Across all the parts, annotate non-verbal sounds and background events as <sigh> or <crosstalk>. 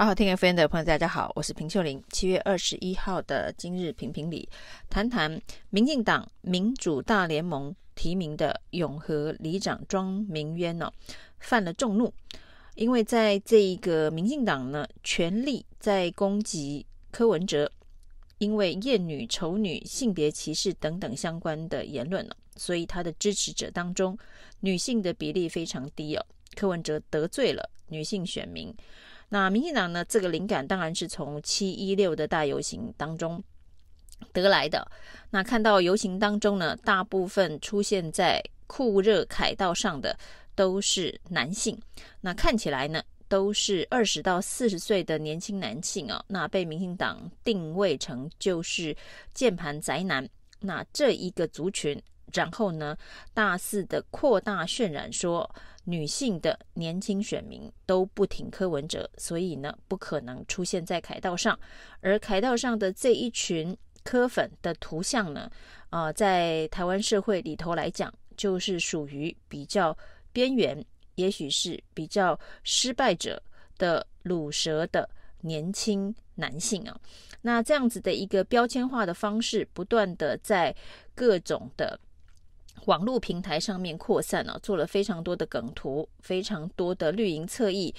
好好听 FM 的朋友，大家好，我是平秀玲。七月二十一号的今日评评理，谈谈民进党民主大联盟提名的永和里长庄明渊、哦，犯了众怒，因为在这一个民进党呢，全力在攻击柯文哲，因为厌女、丑女、性别歧视等等相关的言论呢，所以他的支持者当中女性的比例非常低哦。柯文哲得罪了女性选民。那民进党呢？这个灵感当然是从七一六的大游行当中得来的。那看到游行当中呢，大部分出现在酷热凯道上的都是男性。那看起来呢，都是二十到四十岁的年轻男性哦。那被民进党定位成就是键盘宅男。那这一个族群，然后呢，大肆的扩大渲染说。女性的年轻选民都不挺柯文哲，所以呢，不可能出现在凯道上。而凯道上的这一群柯粉的图像呢，啊、呃，在台湾社会里头来讲，就是属于比较边缘，也许是比较失败者的卤蛇的年轻男性啊。那这样子的一个标签化的方式，不断的在各种的。网络平台上面扩散了、做了非常多的梗图，非常多的绿营侧翼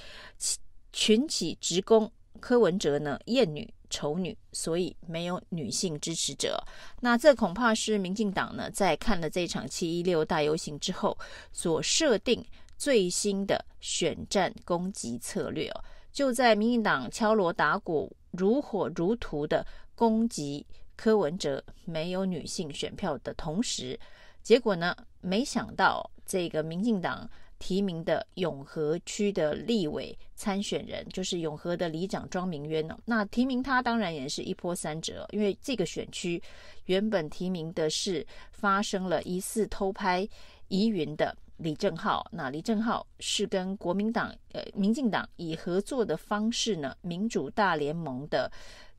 群起直攻柯文哲呢，厌女丑女，所以没有女性支持者。那这恐怕是民进党呢，在看了这场七一六大游行之后所设定最新的选战攻击策略哦。就在民进党敲锣打鼓、如火如荼的攻击柯文哲没有女性选票的同时。结果呢？没想到这个民进党提名的永和区的立委参选人，就是永和的里长庄明渊呢。那提名他当然也是一波三折，因为这个选区原本提名的是发生了疑似偷拍疑云的李正浩。那李正浩是跟国民党呃民进党以合作的方式呢，民主大联盟的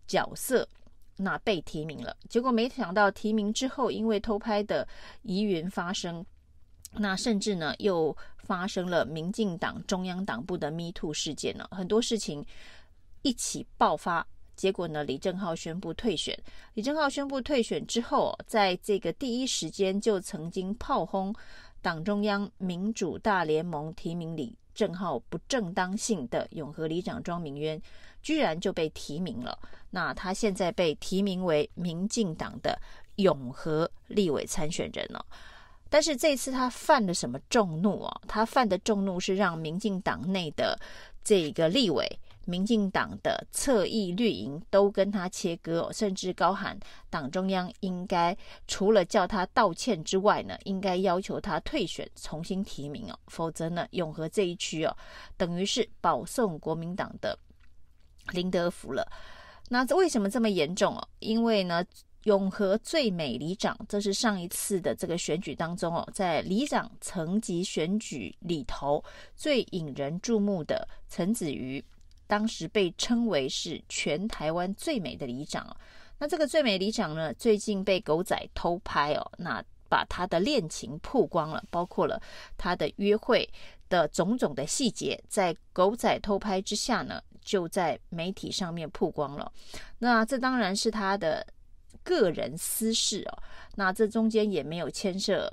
角色。那被提名了，结果没想到提名之后，因为偷拍的疑云发生，那甚至呢又发生了民进党中央党部的 Me Too 事件呢，很多事情一起爆发，结果呢李正浩宣布退选。李正浩宣布退选之后，在这个第一时间就曾经炮轰党中央民主大联盟提名李正浩不正当性的永和里长庄明渊。居然就被提名了，那他现在被提名为民进党的永和立委参选人了。但是这次他犯了什么众怒啊？他犯的众怒是让民进党内的这个立委、民进党的侧翼绿营都跟他切割哦，甚至高喊党中央应该除了叫他道歉之外呢，应该要求他退选，重新提名哦，否则呢，永和这一区哦，等于是保送国民党的。林德福了，那为什么这么严重哦？因为呢，永和最美里长，这是上一次的这个选举当中哦，在里长层级选举里头最引人注目的陈子瑜，当时被称为是全台湾最美的里长哦。那这个最美里长呢，最近被狗仔偷拍哦，那把他的恋情曝光了，包括了他的约会的种种的细节，在狗仔偷拍之下呢。就在媒体上面曝光了，那这当然是他的个人私事哦。那这中间也没有牵涉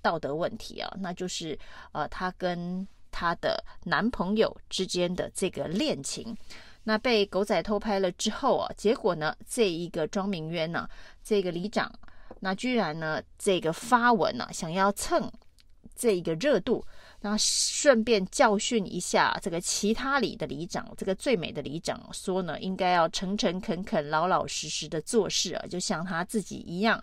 道德问题啊，那就是呃，他跟他的男朋友之间的这个恋情，那被狗仔偷拍了之后啊，结果呢，这一个庄明渊呢，这个里长，那居然呢，这个发文呢，想要蹭这一个热度。那顺便教训一下这个其他里的里长，这个最美的里长说呢，应该要诚诚恳恳、老老实实的做事啊，就像他自己一样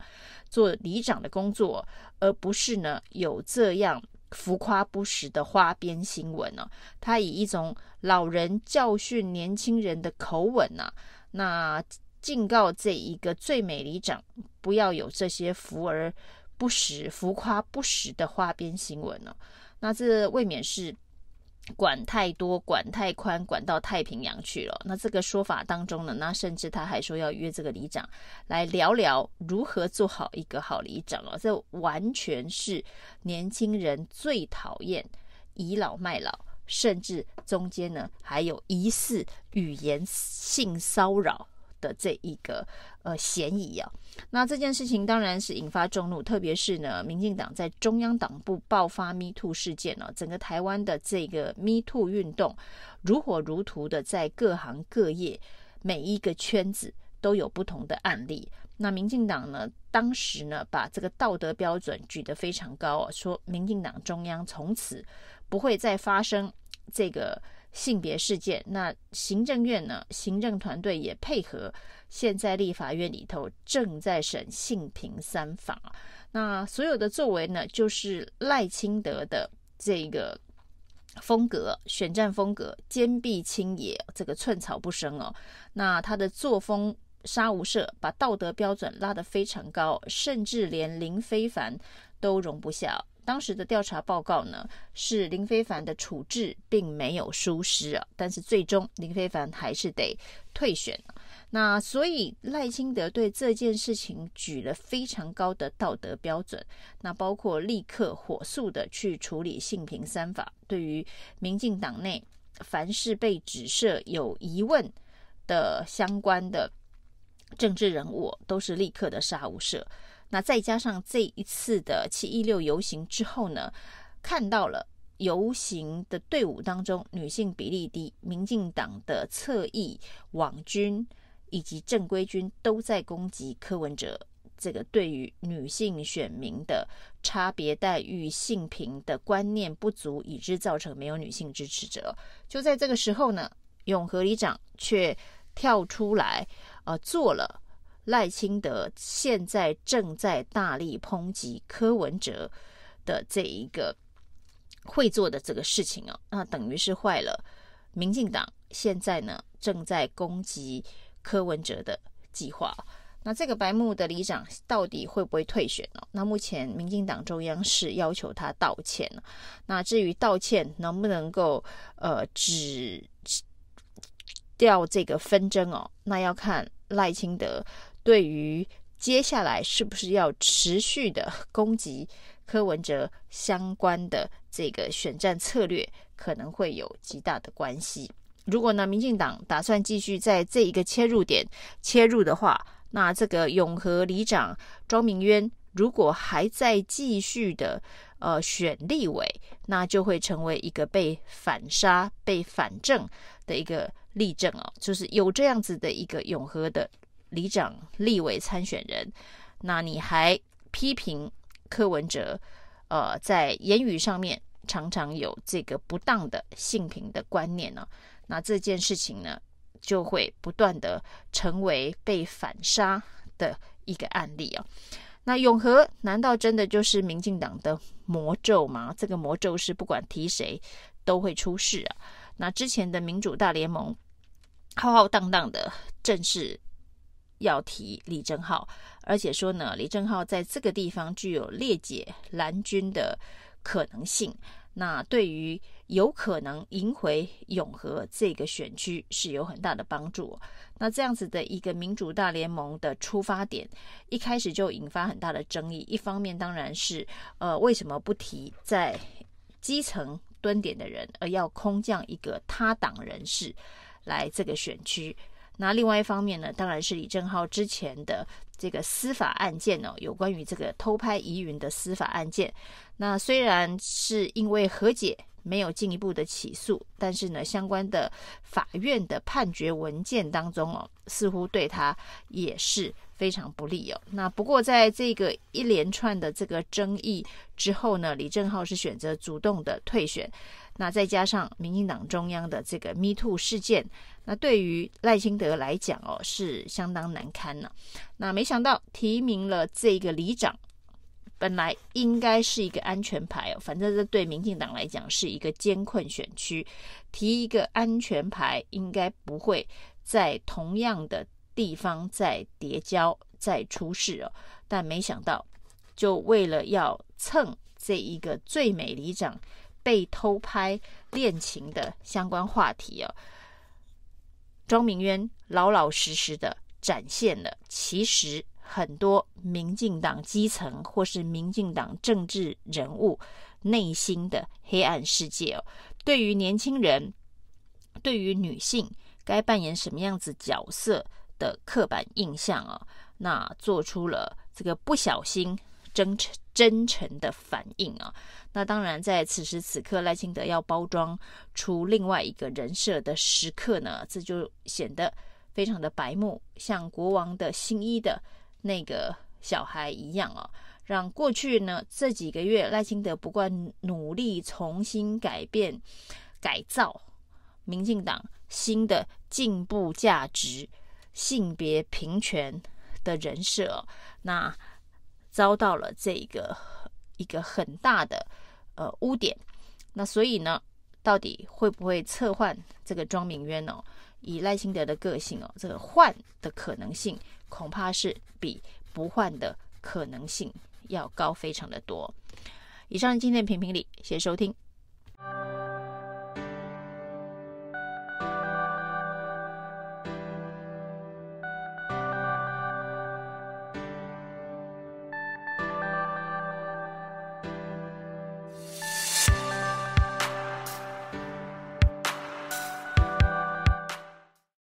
做里长的工作，而不是呢有这样浮夸不实的花边新闻呢、啊。他以一种老人教训年轻人的口吻呢、啊，那警告这一个最美里长不要有这些浮而不实、浮夸不实的花边新闻呢、啊。那这未免是管太多、管太宽、管到太平洋去了。那这个说法当中呢，那甚至他还说要约这个里长来聊聊如何做好一个好里长哦。这完全是年轻人最讨厌倚老卖老、甚至中间呢还有疑似语言性骚扰的这一个呃嫌疑啊。那这件事情当然是引发众怒，特别是呢，民进党在中央党部爆发 Me Too 事件呢，整个台湾的这个 Me Too 运动如火如荼的在各行各业每一个圈子都有不同的案例。那民进党呢，当时呢把这个道德标准举得非常高啊，说民进党中央从此不会再发生这个性别事件。那行政院呢，行政团队也配合。现在立法院里头正在审性平三法，那所有的作为呢，就是赖清德的这个风格，选战风格坚壁清野，这个寸草不生哦。那他的作风杀无赦，把道德标准拉得非常高，甚至连林非凡都容不下。当时的调查报告呢，是林非凡的处置并没有疏失啊，但是最终林非凡还是得退选。那所以赖清德对这件事情举了非常高的道德标准，那包括立刻火速的去处理性平三法，对于民进党内凡是被指涉有疑问的相关的政治人物，都是立刻的杀无赦。那再加上这一次的七一六游行之后呢，看到了游行的队伍当中女性比例低，民进党的侧翼网军。以及正规军都在攻击柯文哲，这个对于女性选民的差别待遇、性平的观念不足，以致造成没有女性支持者。就在这个时候呢，永和里长却跳出来，呃，做了赖清德现在正在大力抨击柯文哲的这一个会做的这个事情啊，那等于是坏了民进党现在呢正在攻击。柯文哲的计划，那这个白木的里长到底会不会退选呢？那目前民进党中央是要求他道歉。那至于道歉能不能够呃止掉这个纷争哦，那要看赖清德对于接下来是不是要持续的 <laughs> 攻击柯文哲相关的这个选战策略，可能会有极大的关系。如果呢，民进党打算继续在这一个切入点切入的话，那这个永和里长庄明渊如果还在继续的呃选立委，那就会成为一个被反杀、被反正的一个例证哦。就是有这样子的一个永和的里长立委参选人，那你还批评柯文哲，呃，在言语上面常常有这个不当的性平的观念呢？那这件事情呢，就会不断的成为被反杀的一个案例啊。那永和难道真的就是民进党的魔咒吗？这个魔咒是不管提谁都会出事啊。那之前的民主大联盟浩浩荡荡的正式要提李正浩，而且说呢，李正浩在这个地方具有列解蓝军的可能性。那对于有可能赢回永和这个选区是有很大的帮助。那这样子的一个民主大联盟的出发点，一开始就引发很大的争议。一方面当然是，呃，为什么不提在基层蹲点的人，而要空降一个他党人士来这个选区？那另外一方面呢，当然是李正浩之前的这个司法案件哦，有关于这个偷拍疑云的司法案件。那虽然是因为和解没有进一步的起诉，但是呢，相关的法院的判决文件当中哦，似乎对他也是非常不利哦。那不过在这个一连串的这个争议之后呢，李正浩是选择主动的退选。那再加上民进党中央的这个 Me Too 事件，那对于赖清德来讲哦，是相当难堪呢。那没想到提名了这个里长，本来应该是一个安全牌哦，反正这对民进党来讲是一个艰困选区，提一个安全牌应该不会在同样的地方再叠交再出事哦。但没想到，就为了要蹭这一个最美里长。被偷拍恋情的相关话题哦，庄明渊老老实实的展现了，其实很多民进党基层或是民进党政治人物内心的黑暗世界哦。对于年轻人，对于女性该扮演什么样子角色的刻板印象啊，那做出了这个不小心真诚真诚的反应啊。那当然，在此时此刻，赖清德要包装出另外一个人设的时刻呢，这就显得非常的白目，像国王的新衣的那个小孩一样啊。让过去呢这几个月赖清德不断努力重新改变、改造民进党新的进步价值、性别平权的人设，那遭到了这个一个很大的呃污点。那所以呢，到底会不会撤换这个庄明渊呢？以赖清德的个性哦，这个换的可能性恐怕是比不换的可能性。要高非常的多。以上今天的评评理，谢谢收听。